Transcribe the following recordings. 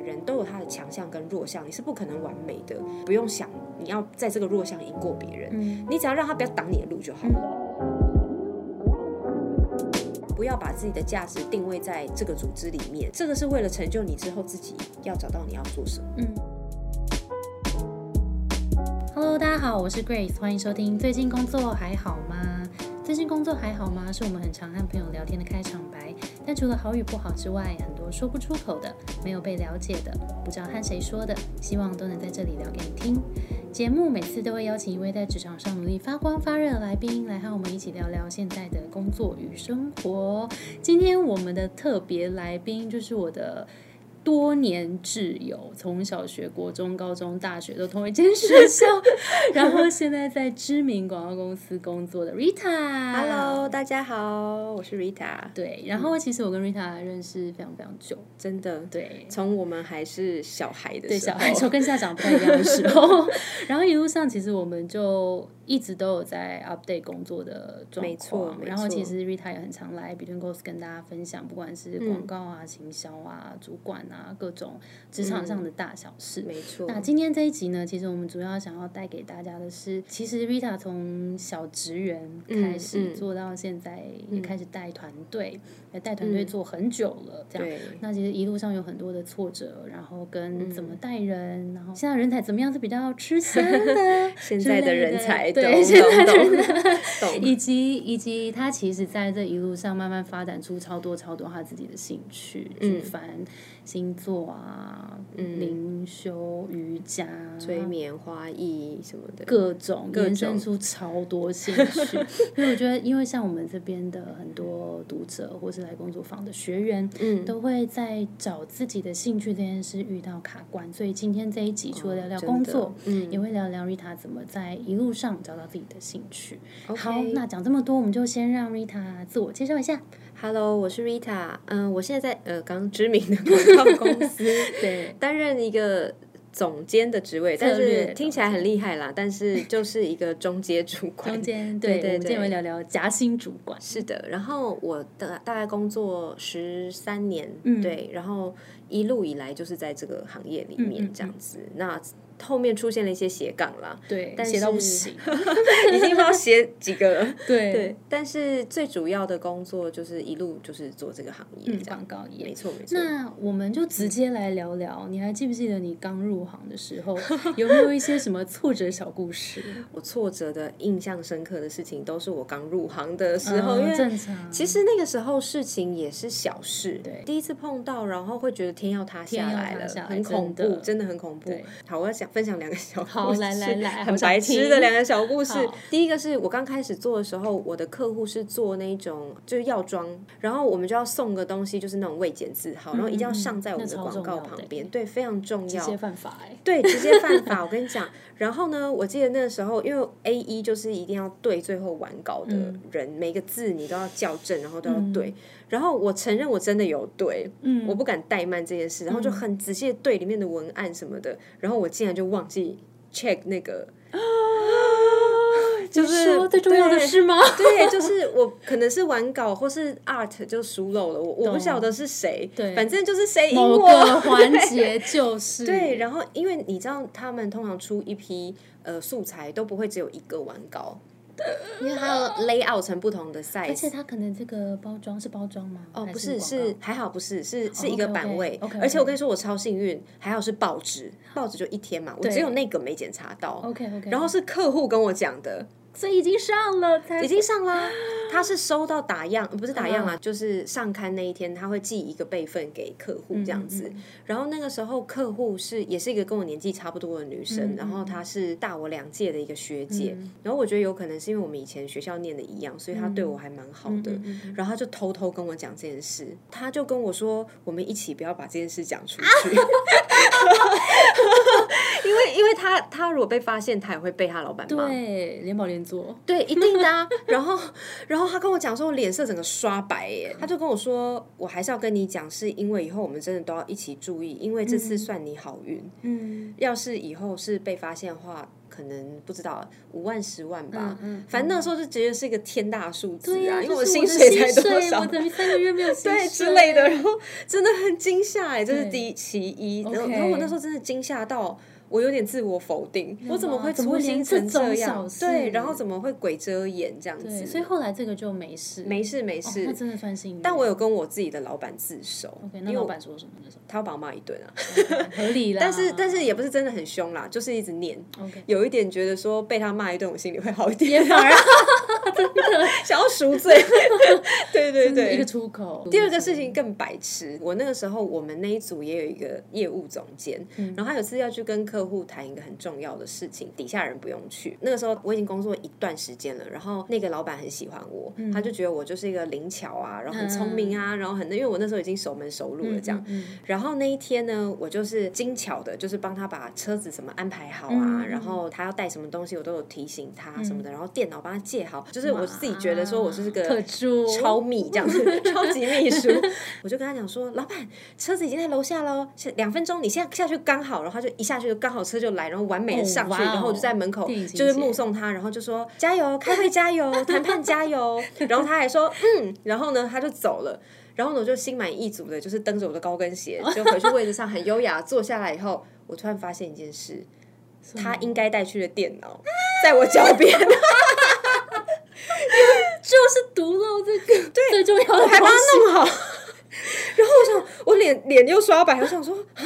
人都有他的强项跟弱项，你是不可能完美的，不用想你要在这个弱项赢过别人，嗯你只要让他不要挡你的路就好了。不要把自己的价值定位在这个组织里面，这个是为了成就你之后自己要找到你要做什么。嗯。Hello，大家好，我是 Grace，欢迎收听。最近工作还好吗？最近工作还好吗？是我们很常和朋友聊天的开场白。但除了好与不好之外，很说不出口的、没有被了解的、不知道和谁说的，希望都能在这里聊给你听。节目每次都会邀请一位在职场上努力发光发热的来宾，来和我们一起聊聊现在的工作与生活。今天我们的特别来宾就是我的。多年挚友，从小学、国中、高中、大学都同一间学校，然后现在在知名广告公司工作的 Rita。Hello，大家好，我是 Rita。对，然后其实我跟 Rita 认识非常非常久，真的，对，从我们还是小孩的对时候，小孩时候跟现在长不太一样的时候，然后一路上其实我们就一直都有在 update 工作的状没错况，没然后其实 Rita 也很常来 Between Goals 跟大家分享，不管是广告啊、行销啊、主管啊各种职场上的大小事。没错。那今天这一集呢，其实我们主要想要带给大家的是，其实 Rita 从小职员开始嗯嗯做到现在，也开始带团队，也带团队做很久了，这样。对那其实一路上有很多的挫折，然后跟怎么带人，然后现在人才怎么样是比较吃香的，现在的人才懂对现在的人才懂以及以及他其实在这一路上慢慢发展出超多超多他自己的兴趣，举凡星座啊、灵修、瑜伽、催眠、花艺什么的，各种各延伸出超多兴趣，因为我觉得，因为像我们这边的很多读者或是来工作坊的学员，嗯。都会在找自己的兴趣这件事遇到卡关，所以今天这一集除了聊聊工作，嗯。也会聊聊 Rita 怎么在一路上找到自己的兴趣。好，那讲这么多，我们就先让 Rita 自我介绍一下。Hello，我是 Rita，嗯，我现在在呃刚知名的广 告公司对，担任一个总监的职位，但是听起来很厉害啦，但是就是一个中阶主管。中间对对我们今天会对聊聊夹心主管。是的，然后我的大概工作十三年，嗯对，然后一路以来就是在这个行业里面这样子。那后面出现了一些斜杠啦，对，但写到不是行。已经不知道写几个了。对对，但是最主要的工作就是一路就是做这个行业嗯，广告业没。错没错。那我们就直接来聊聊，你还记不记得你刚入行的时候，有没有一些什么挫折小故事？我挫折的、印象深刻的事情，都是我刚入行的时候，因嗯为正常，其实那个时候事情也是小事，对第一次碰到，然后会觉得天要塌下来了，来很恐怖，真的真的很恐怖。好，我要想分享两个小故事，好来来来很白痴的两个小故事。第一个是我刚开始做的时候，我的客户是做那种就是药妆，然后我们就要送个东西，就是那种未检字号，然后一定要上在我们的广告旁边，对，非常重要直接。犯法哎、对，直接犯法。我跟你讲，然后呢，我记得那个时候，因为 A 一就是一定要对最后完稿的嗯人，每个字你都要校正，然后都要对。然后我承认我真的有对，嗯我不敢怠慢这件事，然后就很仔细的对里面的文案什么的，然后我竟然就忘记 check 那个。就是说最重要的对是吗？对，就是我可能是完稿或是 art 就疏漏了，我我不晓得是谁，对反正就是谁赢某我个环节就是对，然后因为你知道，他们通常出一批呃素材都不会只有一个完稿，因为它要 lay out 成不同的 size。而且它可能这个包装是包装吗？哦，不是，是还好，不是，是是一个版位而且我跟你说，我超幸运，还好是报纸，报纸就一天嘛，我只有那个没检查到。OK OK，然后是客户跟我讲的，所以已经上了才已经上了。他是收到打样，呃不是打样嗯啊，就是上刊那一天，他会寄一个备份给客户这样嗯子。然后那个时候客户是也是一个跟我年纪差不多的女生，嗯然后她是大我两届的一个学姐。然后我觉得有可能是因为我们以前学校念的一样，所以她对我还蛮好的。然后她就偷偷跟我讲这件事，她就跟我说，我们一起不要把这件事讲出去。因为，因为他他如果被发现，他也会被他老板骂。对，连保连坐，对，一定的、啊。然后，然后他跟我讲说，我脸色整个刷白耶。他就跟我说，我还是要跟你讲，是因为以后我们真的都要一起注意，因为这次算你好运。嗯，要是以后是被发现的话，可可能不知道五万、十万吧。嗯嗯反正那时候就觉得是一个天大数字啊，因为我的薪水才多水少我。等于三个月没有 薪对水之类的，然后真的很惊吓哎，这是第一其一。然后然后我那时候真的惊吓到。我有点自我否定，我怎么会粗心成这样对，然后怎么会鬼遮眼这样，子？所以后来这个就没事，没事没哦事，那真的算幸运。但我有跟我自己的老板自首 OK，因为老板说什么那时候？他要把我骂一顿啊，合理啦。但是但是也不是真的很凶啦，就是一直念，OK，有一点觉得说被他骂一顿，我心里会好一点，也反而 想要赎罪。对对对，一个出口。第二个事情更白痴，我那个时候我们那一组也有一个业务总监，嗯然后他有次要去跟客户谈一个很重要的事情，底下人不用去。那个时候我已经工作一段时间了，然后那个老板很喜欢我，嗯他就觉得我就是一个灵巧啊，然后很聪明啊，然后很因为我那时候已经熟门熟路了这样。嗯然后那一天呢，我就是精巧的，就是帮他把车子什么安排好啊，嗯然后他要带什么东西，我都有提醒他什么的，然后电脑帮他借好，就是我自己觉得说我是个超密这样子，超级秘书。我就跟他讲说，老板，车子已经在楼下喽，现两分钟，你现在下去刚好，然后他就一下去就刚好车就来，然后完美的上去，哦哦然后我就在门口就是目送他，然后就说加油，开会加油，谈判加油，然后他还说嗯，然后呢他就走了。然后呢，我就心满意足的，就是蹬着我的高跟鞋，就回去位置上很优雅 坐下来以后，我突然发现一件事，他应该带去的电脑 在我脚边，就是读漏这个最重要的还帮东西。他弄好。然后我想，我脸脸又刷白，我想说啊，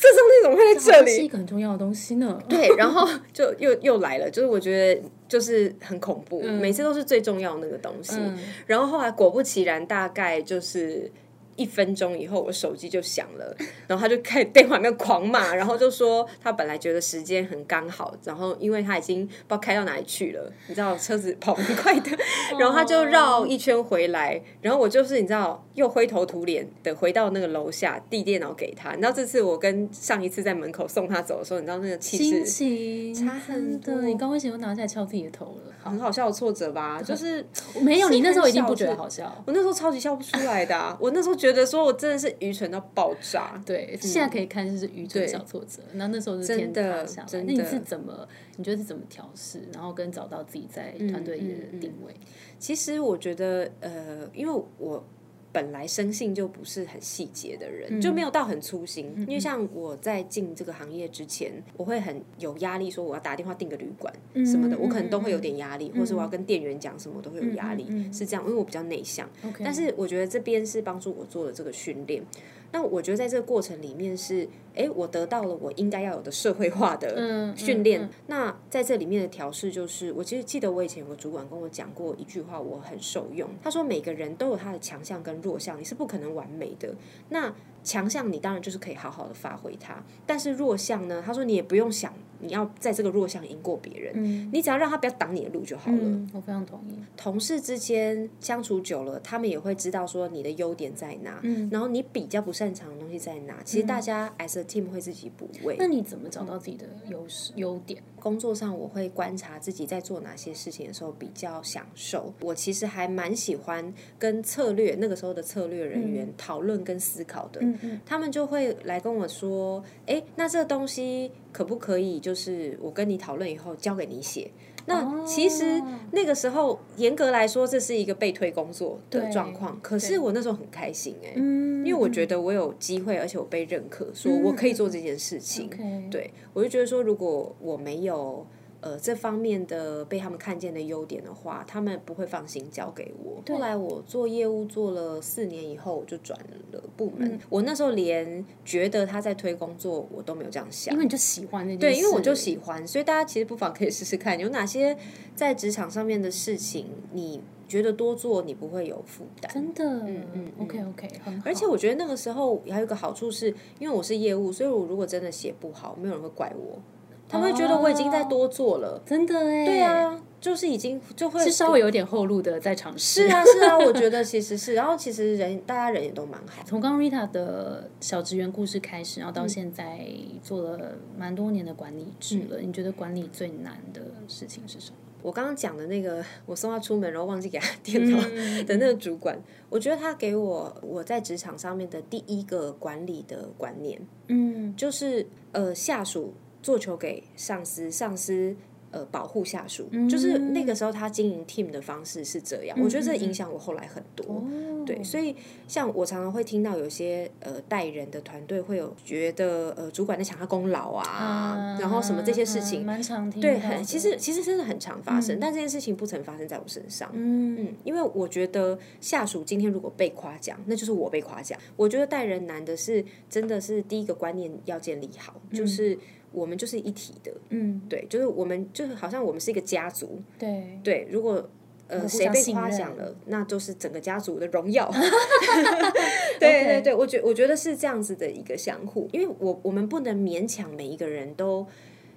这东西怎么会在这里？是一个很重要的东西呢。对，然后就又又来了，就是我觉得就是很恐怖，每次都是最重要的那个东西。嗯然后后来果不其然，大概就是。一分钟以后，我手机就响了，然后他就开始电话里面狂骂，然后就说他本来觉得时间很刚好，然后因为他已经不知道开到哪里去了，你知道车子跑很快的，然后他就绕一圈回来，然后我就是你知道又灰头土脸的回到那个楼下递电脑给他，你知道这次我跟上一次在门口送他走的时候，你知道那个气心势情差很多你高跟鞋又拿下来敲自己的头了。很好笑的挫折吧，就是没有，你那时候一定不觉得好笑。我那时候超级笑不出来的、啊，我那时候觉得说我真的是愚蠢到爆炸。对，现在可以看就是愚蠢小挫折，那那时候真的。真的那你是怎么？你觉得是怎么调试，然后跟找到自己在团队里的定位？其实我觉得，呃，因为我本来生性就不是很细节的人，就没有到很粗心。因为像我在进这个行业之前，我会很有压力，说我要打电话订个旅馆什么的，我可能都会有点压力，或是我要跟店员讲什么，都会有压力，是这样，因为我比较内向。但是我觉得这边是帮助我做的这个训练。那我觉得在这个过程里面是，哎，我得到了我应该要有的社会化的嗯训练。那在这里面的调试就是，我其实记得我以前有个主管跟我讲过一句话，我很受用。他说每个人都有他的强项跟弱项，你是不可能完美的。那强项你当然就是可以好好的发挥它，但是弱项呢？他说你也不用想你要在这个弱项赢过别人，你只要让他不要挡你的路就好了。嗯，我非常同意。同事之间相处久了，他们也会知道说你的优点在哪，然后你比较不擅长的东西在哪。其实大家 as a team 会自己补位。那你怎么找到自己的优势优点？工作上我会观察自己在做哪些事情的时候比较享受。我其实还蛮喜欢跟策略那个时候的策略人员讨论跟思考的。他们就会来跟我说：“哎，那这东西可不可以？就是我跟你讨论以后交给你写。”那其实那个时候严格来说，这是一个被推工作的状况。可是我那时候很开心哎、因为我觉得我有机会，而且我被认可，说我可以做这件事情。对我就觉得说，如果我没有呃这方面的被他们看见的优点的话，他们不会放心交给我。后来我做业务做了四年以后，我就转了部门。我那时候连觉得他在推工作，我都没有这样想因。为你就喜欢那件对，因为我就喜欢，所以大家其实不妨可以试试看，有哪些在职场上面的事情，你觉得多做你不会有负担。真的，嗯嗯，OK OK，很好。而且我觉得那个时候还有一个好处是，因为我是业务，所以我如果真的写不好，没有人会怪我，他们会觉得我已经在多做了。真的哎，对啊，就是已经就会是稍微有点后路的在尝试。是啊是啊，我觉得其实是，然后其实人大家人也都蛮好。从刚刚 Rita 的小职员故事开始，然后到现在做了蛮多年的管理职了，你觉得管理最难的事情是什么？我刚刚讲的那个，我送他出门然后忘记给他电脑 的那个主管，我觉得他给我我在职场上面的第一个管理的观念，嗯就是呃下属做球给上司，上司。呃，保护下属，就是那个时候他经营 team 的方式是这样，我觉得这影响我后来很多。对，所以像我常常会听到有些呃带人的团队会有觉得呃主管在抢他功劳啊，然后什么这些事情，蛮常听。对，很其实其实真的很常发生，但这件事情不曾发生在我身上。嗯嗯，因为我觉得下属今天如果被夸奖，那就是我被夸奖。我觉得带人难的是，真的是第一个观念要建立好，就是。我们就是一体的，嗯，对，就是我们就是好像我们是一个家族，对对。如果呃谁被夸奖了，那就是整个家族的荣耀。对对对，我觉我觉得是这样子的一个相互，因为我我们不能勉强每一个人都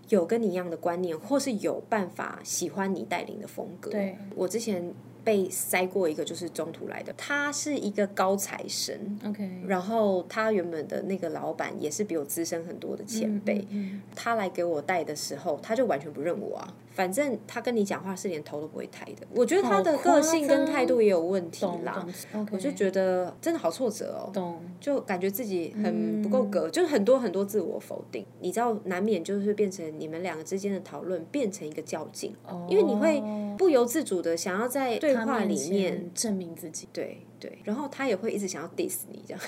有跟你一样的观念，或是有办法喜欢你带领的风格。对，我之前。被塞过一个就是中途来的，他是一个高材生，OK，然后他原本的那个老板也是比我资深很多的前辈，他来给我带的时候，他就完全不认我啊。反正他跟你讲话是连头都不会抬的，我觉得他的个性跟态度也有问题啦。我就觉得真的好挫折哦，就感觉自己很不够格，就是很多很多自我否定。你知道，难免就是变成你们两个之间的讨论变成一个较劲，因为你会不由自主的想要在对话里面证明自己。对对，然后他也会一直想要 diss 你这样。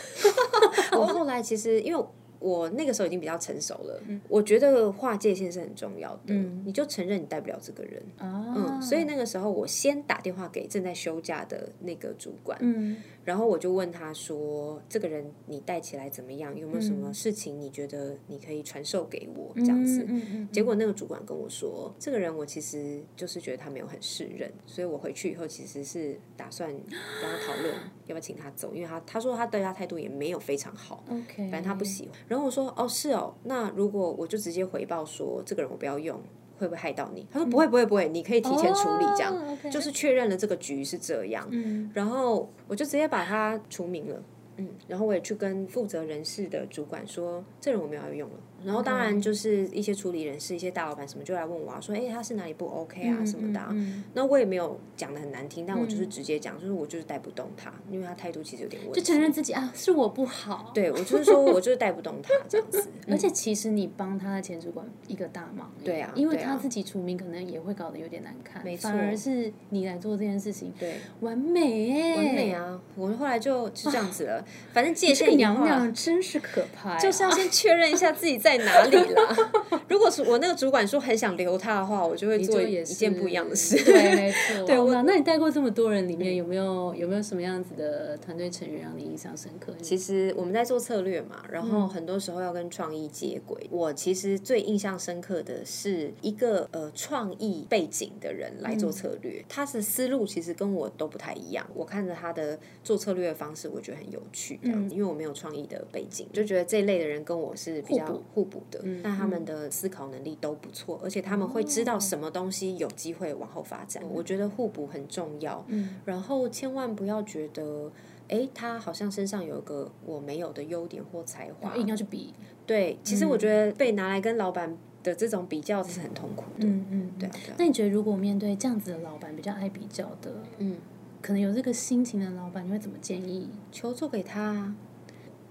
我后来其实因为。我那个时候已经比较成熟了，我觉得划界限是很重要的。你就承认你带不了这个人，嗯，所以那个时候我先打电话给正在休假的那个主管，嗯。然后我就问他说：“这个人你带起来怎么样？有没有什么事情你觉得你可以传授给我这样子？”结果那个主管跟我说：“这个人我其实就是觉得他没有很适任，所以我回去以后其实是打算跟他讨论要不要请他走，因为他他说他对他态度也没有非常好，OK，反正他不喜欢。然后我说：哦，是哦，那如果我就直接回报说这个人我不要用。”会不会害到你？他说不会，不会，不会，你可以提前处理，这样就是确认了这个局是这样。然后我就直接把他除名了。嗯，然后我也去跟负责人事的主管说，这人我没有要用了。然后当然就是一些处理人事、一些大老板什么就来问我啊，说哎他是哪里不 OK 啊什么的。那我也没有讲的很难听，但我就是直接讲，就是我就是带不动他，因为他态度其实有点问题。就承认自己啊，是我不好。对，我就是说我就是带不动他 这样子。而且其实你帮他的前主管一个大忙。对啊，因为他自己出名可能也会搞得有点难看。没错，反而是你来做这件事情，对，完美哎，完美啊！我后来就就这样子了，反正界限娘娘真是可怕，就是要先确认一下自己在哪里啦。如果是我那个主管说很想留他的话，我就会做一件不一样的事。对，没错。对，那你带过这么多人里面，有没有有没有什么样子的团队成员让你印象深刻？其实我们在做策略嘛，然后很多时候要跟创意接轨。我其实最印象深刻的是一个呃创意背景的人来做策略，他的思路其实跟我都不太一样。我看着他的做策略的方式，我觉得很有趣。嗯，因为我没有创意的背景，就觉得这一类的人跟我是比较互补的。嗯，那他。们的思考能力都不错，而且他们会知道什么东西有机会往后发展。我觉得互补很重要。嗯，然后千万不要觉得，哎，他好像身上有一个我没有的优点或才华，硬要去比。对，其实我觉得被拿来跟老板的这种比较是很痛苦的。嗯嗯，对啊。那你觉得如果面对这样子的老板，比较爱比较的，嗯，可能有这个心情的老板，你会怎么建议？求助给他。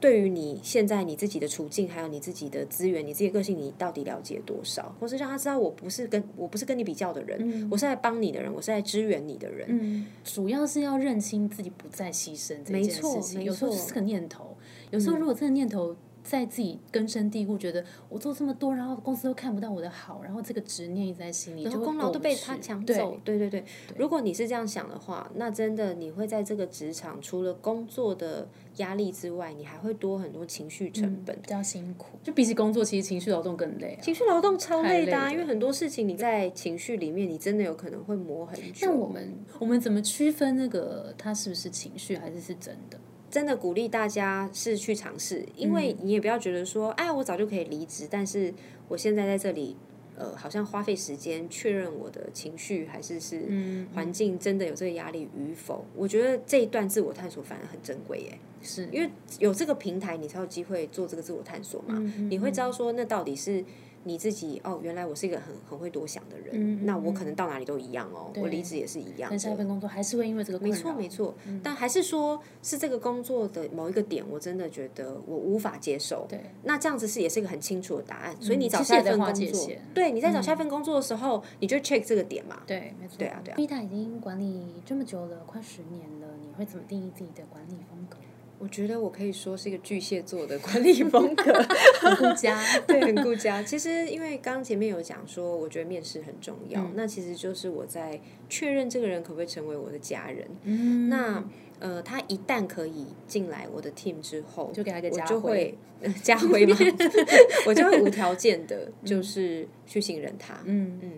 对于你现在你自己的处境，还有你自己的资源，你自己个性，你到底了解多少？或是让他知道，我不是跟我不是跟你比较的人，我是来帮你的人，我是来支援你的人。嗯，主要是要认清自己不再牺牲这件事情。有时候是个念头，有时候如果这个念头。在自己根深蒂固，觉得我做这么多，然后公司都看不到我的好，然后这个执念一直在心里，然后功劳都被他抢走。对对对，如果你是这样想的话，那真的你会在这个职场除了工作的压力之外，你还会多很多情绪成本，比较辛苦。就比起工作，其实情绪劳动更累。情绪劳动超累的，因为很多事情你在情绪里面，你真的有可能会磨很久。那我们我们怎么区分那个他是不是情绪，还是是真的？真的鼓励大家是去尝试，因为你也不要觉得说，哎，我早就可以离职，但是我现在在这里，呃，好像花费时间确认我的情绪还是是环境真的有这个压力与否。我觉得这一段自我探索反而很珍贵耶。是因为有这个平台，你才有机会做这个自我探索嘛。你会知道说，那到底是你自己哦，原来我是一个很很会多想的人，那我可能到哪里都一样哦，我离职也是一样。但下一份工作还是会因为这个没错没错，但还是说是这个工作的某一个点，我真的觉得我无法接受。对，那这样子是也是一个很清楚的答案。所以你找下一份工作，对，你在找下一份工作的时候，你就 check 这个点嘛。对，没错。对啊对啊。Vita 已经管理这么久了，快十年了，你会怎么定义自己的管理风格？我觉得我可以说是一个巨蟹座的管理风格，很顾家，对，很顾家。其实因为刚刚前面有讲说，我觉得面试很重要，那其实就是我在确认这个人可不可以成为我的家人。嗯，那呃，他一旦可以进来我的 team 之后，就给他一个加回，加回嘛，我就会无条件的，就是去信任他。嗯嗯，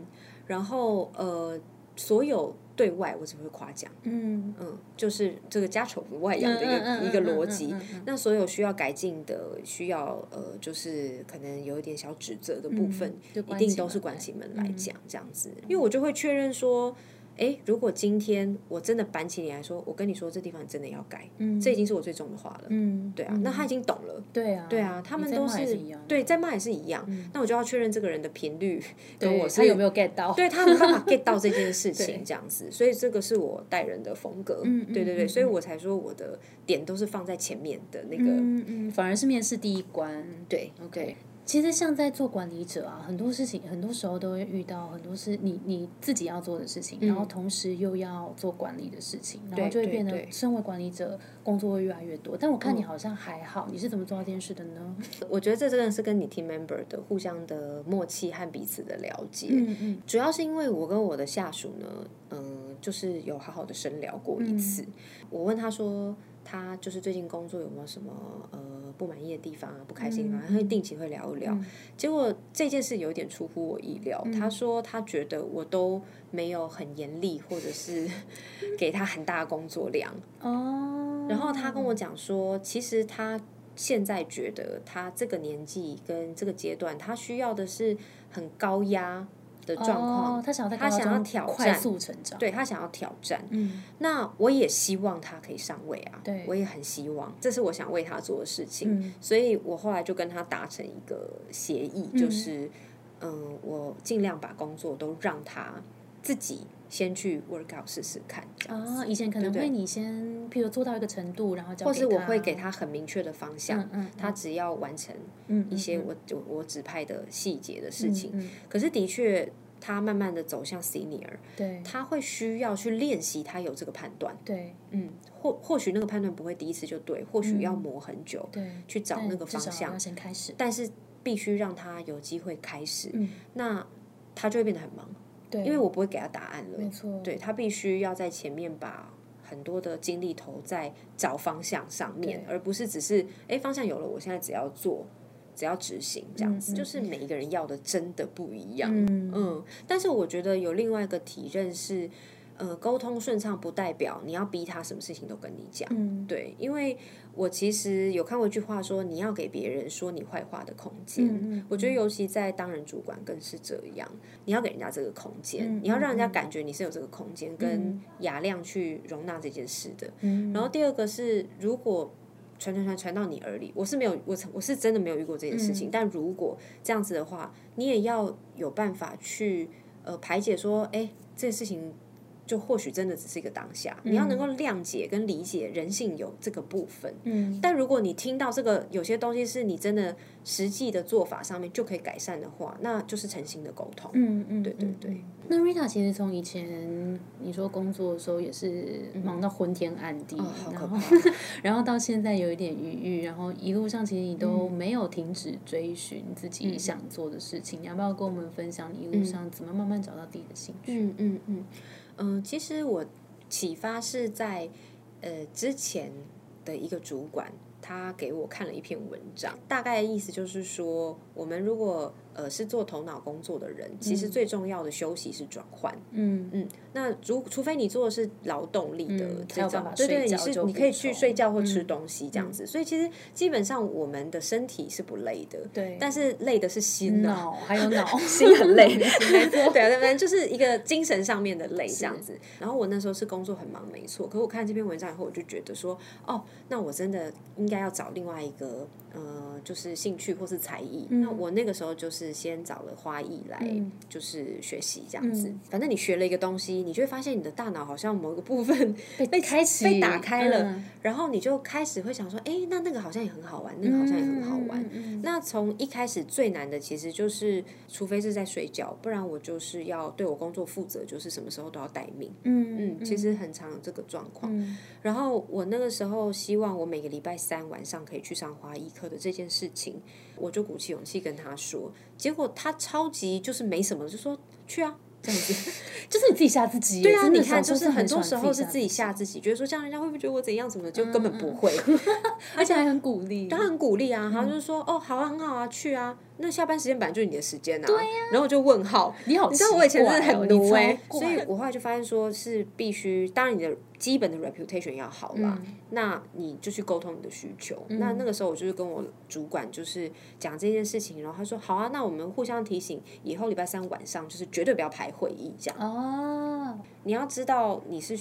然后呃，所有。对外我只会夸奖，嗯嗯，就是这个家丑不外扬的一个一个逻辑。那所有需要改进的，需要呃，就是可能有一点小指责的部分，一定都是关起门来讲这样子，因为我就会确认说。哎，如果今天我真的板起脸来说，我跟你说这地方真的要改，这已经是我最重的话了。嗯，对啊，那他已经懂了。对啊，对啊，他们都是对，在骂也是一样。那我就要确认这个人的频率跟我他有没有 get 到，对他没办法 get 到这件事 情这样子，所以这个是我待人的风格。嗯对对对，所以我才说我的点都是放在前面的那个，嗯嗯，反而是面试第一关。对，OK。其实像在做管理者啊，很多事情很多时候都会遇到很多是你你自己要做的事情，然后同时又要做管理的事情，然后就会变得身为管理者工作会越来越多。但我看你好像还好，你是怎么做到这件事的呢？我觉得这真的是跟你 team member 的互相的默契和彼此的了解。嗯嗯，主要是因为我跟我的下属呢，嗯，就是有好好的深聊过一次。我问他说。他就是最近工作有没有什么呃不满意的地方啊，不开心啊，他会定期会聊一聊。结果这件事有点出乎我意料，他说他觉得我都没有很严厉，或者是给他很大的工作量。哦。然后他跟我讲说，其实他现在觉得他这个年纪跟这个阶段，他需要的是很高压。的状况，他想他想要挑战，快速成长，对他想要挑战。嗯，那我也希望他可以上位啊，对，我也很希望，这是我想为他做的事情。所以我后来就跟他达成一个协议，就是，嗯，我尽量把工作都让他自己先去 work out 试试看。啊，以前可能会你先，譬如做到一个程度，然后或是我会给他很明确的方向，他只要完成一些我我我指派的细节的事情。可是的确。他慢慢的走向 senior，对，他会需要去练习，他有这个判断，对，嗯，或或许那个判断不会第一次就对，或许要磨很久，对，去找那个方向，先开始，但是必须让他有机会开始，那他就会变得很忙，对，因为我不会给他答案了，没错，对他必须要在前面把很多的精力投在找方向上面，而不是只是哎方向有了，我现在只要做。只要执行这样子，就是每一个人要的真的不一样。嗯，但是我觉得有另外一个体认是，呃，沟通顺畅不代表你要逼他什么事情都跟你讲。嗯，对，因为我其实有看过一句话说，你要给别人说你坏话的空间。嗯我觉得尤其在当人主管更是这样，你要给人家这个空间，你要让人家感觉你是有这个空间跟雅量去容纳这件事的。嗯。然后第二个是，如果传传传传到你耳里，我是没有，我我是真的没有遇过这件事情。但如果这样子的话，你也要有办法去呃排解，说，哎，这件事情。就或许真的只是一个当下，你要能够谅解跟理解人性有这个部分。嗯，但如果你听到这个有些东西是你真的实际的做法上面就可以改善的话，那就是诚心的沟通。嗯嗯，对对对。那 Rita 其实从以前你说工作的时候也是忙到昏天暗地，然后 然后到现在有一点余裕，然后一路上其实你都没有停止追寻自己想做的事情。你要不要跟我们分享你一路上怎么慢慢找到自己的兴趣？嗯嗯嗯。嗯，嗯其实我启发是在呃之前的一个主管，他给我看了一篇文章，大概意思就是说，我们如果呃是做头脑工作的人，其实最重要的休息是转换。嗯嗯，那如除非你做的是劳动力的这种对对，你是你可以去睡觉或吃东西这样子。所以其实基本上我们的身体是不累的，对但是累的是心啊。脑还有脑，心很累，没错对啊，反正就是一个精神上面的累这样子。然后我那时候是工作很忙，没错。可我看这篇文章以后，我就觉得说，哦，那我真的应该要找另外一个呃，就是兴趣或是才艺。那我那个时候就是先找了花艺来，就是学习这样子。反正你学了一个东西，你就会发现你的大脑好像某一个部分被开启被打开了，嗯然后你就开始会想说，哎，那那个好像也很好玩，那个好像也很好玩。那从一开始最难的其实就是，除非是在睡觉，不然我就是要对我工作负责，就是什么时候都要待命。嗯嗯，其实很常有这个状况。嗯然后我那个时候希望我每个礼拜三晚上可以去上花艺课的这件事情，我就鼓起勇气跟他说，结果他超级就是没什么，就说去啊。这样子，就是你自己吓自己。对啊，你看，就是很多时候是自己吓自己，觉得说这样人家会不会觉得我怎样什么的，就根本不会。而且还很鼓励。他很鼓励啊，他就是说，哦，好啊，很好啊，去啊。那下班时间本来就是你的时间啊。对呀、然后我就问号，你好你知道我以前真的很奴所以我后来就发现说是必须，当然你的基本的 reputation 要好啦，嗯那你就去沟通你的需求。那那个时候我就是跟我主管就是讲这件事情，然后他说好啊，那我们互相提醒，以后礼拜三晚上就是绝对不要排会议这样。哦，你要知道你是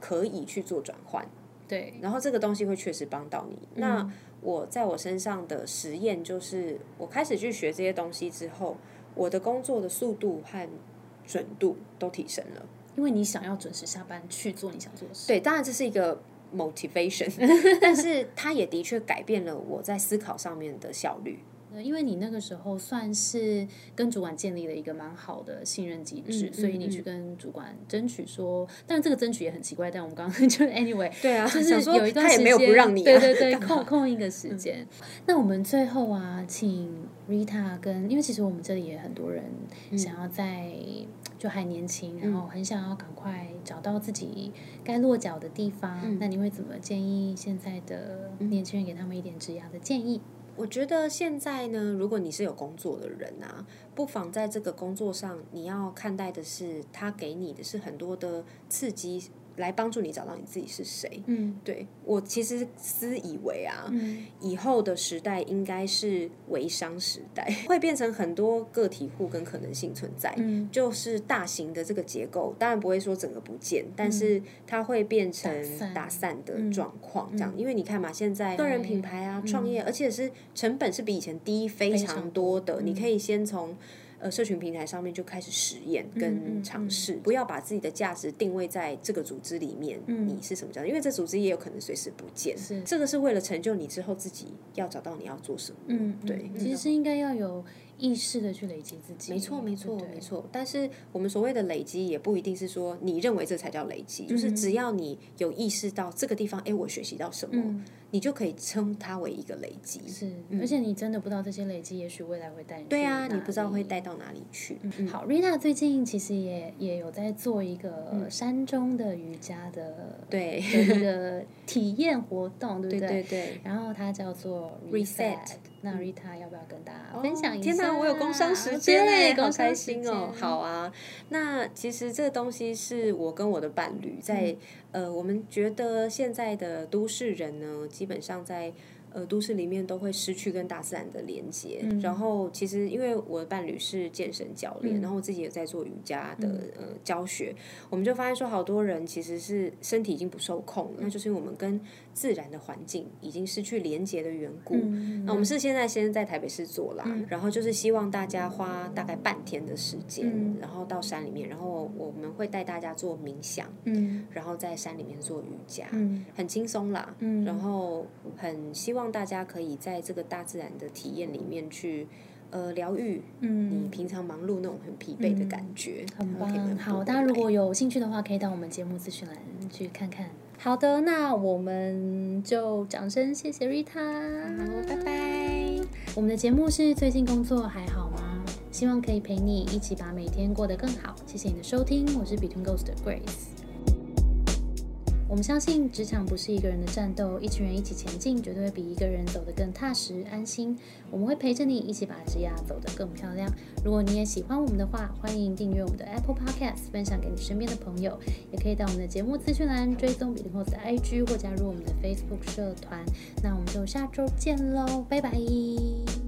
可以去做转换。对，然后这个东西会确实帮到你。那我在我身上的实验就是，我开始去学这些东西之后，我的工作的速度和准度都提升了。因为你想要准时下班去做你想做的事。对，当然这是一个 motivation，但是它也的确改变了我在思考上面的效率。呃因为你那个时候算是跟主管建立了一个蛮好的信任机制，嗯所以你去跟主管争取说，但是这个争取也很奇怪，但我们刚刚 就 anyway，对啊，就是说有一段时间他也没有不让你、啊，对对对，空空一个时间。那我们最后啊，请 Rita 跟，因为其实我们这里也很多人嗯想要在就还年轻，然后很想要赶快找到自己该落脚的地方。嗯那你会怎么建议现在的年轻人给他们一点职涯的建议？我觉得现在呢，如果你是有工作的人啊，不妨在这个工作上，你要看待的是他给你的是很多的刺激，来帮助你找到你自己是谁。嗯对我其实私以为啊，嗯以后的时代应该是微商时代，会变成很多个体户跟可能性存在。嗯就是大型的这个结构，当然不会说整个不见，但是它会变成嗯打散的嗯状况，这样。因为你看嘛，现在个人品牌啊、创业，而且是成本是比以前低非常常多的。多你可以先从呃社群平台上面就开始实验嗯跟尝试，不要把自己的价值定位在这个组织里面，你是什么价值？因为这组织也有可能随时不见。这个是为了成就你之后自己要找到你要做什么。嗯，对嗯其实是应该要有意识的去累积自己。没错，没错，没错。但是我们所谓的累积，也不一定是说你认为这才叫累积，就是只要你有意识到这个地方，哎，我学习到什么，嗯。你就可以称它为一个累积。是，而且你真的不知道这些累积，也许未来会带对啊，你不知道会里带到哪里去。好，Rina 最近其实也也有在做一个嗯山中的瑜伽的对。的一个体验活动，对不对？对对。然后它叫做 Reset 那 Rita 要不要跟大家分享一下？天哪，我有工商时间对哎，好开心哦！好啊，那其实这个东西是我跟我的伴侣在、呃，我们觉得现在的都市人呢，基本上在。呃，都市里面都会失去跟大自然的连接。然后，其实因为我的伴侣是健身教练，然后我自己也在做瑜伽的、呃教学，我们就发现说，好多人其实是身体已经不受控了，那就是因为我们跟自然的环境已经失去连接的缘故。那我们是现在先在台北市做啦，然后就是希望大家花大概半天的时间，然后到山里面，然后我们会带大家做冥想，嗯然后在山里面做瑜伽，嗯很轻松啦，嗯然后很希望大家可以在这个大自然的体验里面去。呃，疗愈嗯你平常忙碌那种很疲惫的感觉，很棒，好，大家如果有兴趣的话，可以到我们节目资讯栏去看看。好的，那我们就掌声谢谢 Rita，好，拜拜。我们的节目是最近工作还好吗？希望可以陪你一起把每天过得更好。谢谢你的收听，我是 Between Ghost 的 Grace。我们相信职场不是一个人的战斗，一群人一起前进，绝对会比一个人走得更踏实安心。我们会陪着你一起把职涯走得更漂亮。如果你也喜欢我们的话，欢迎订阅我们的 Apple Podcast，分享给你身边的朋友，也可以到我们的节目资讯栏追踪比利后的 IG 或加入我们的 Facebook 社团。那我们就下周见喽，拜拜。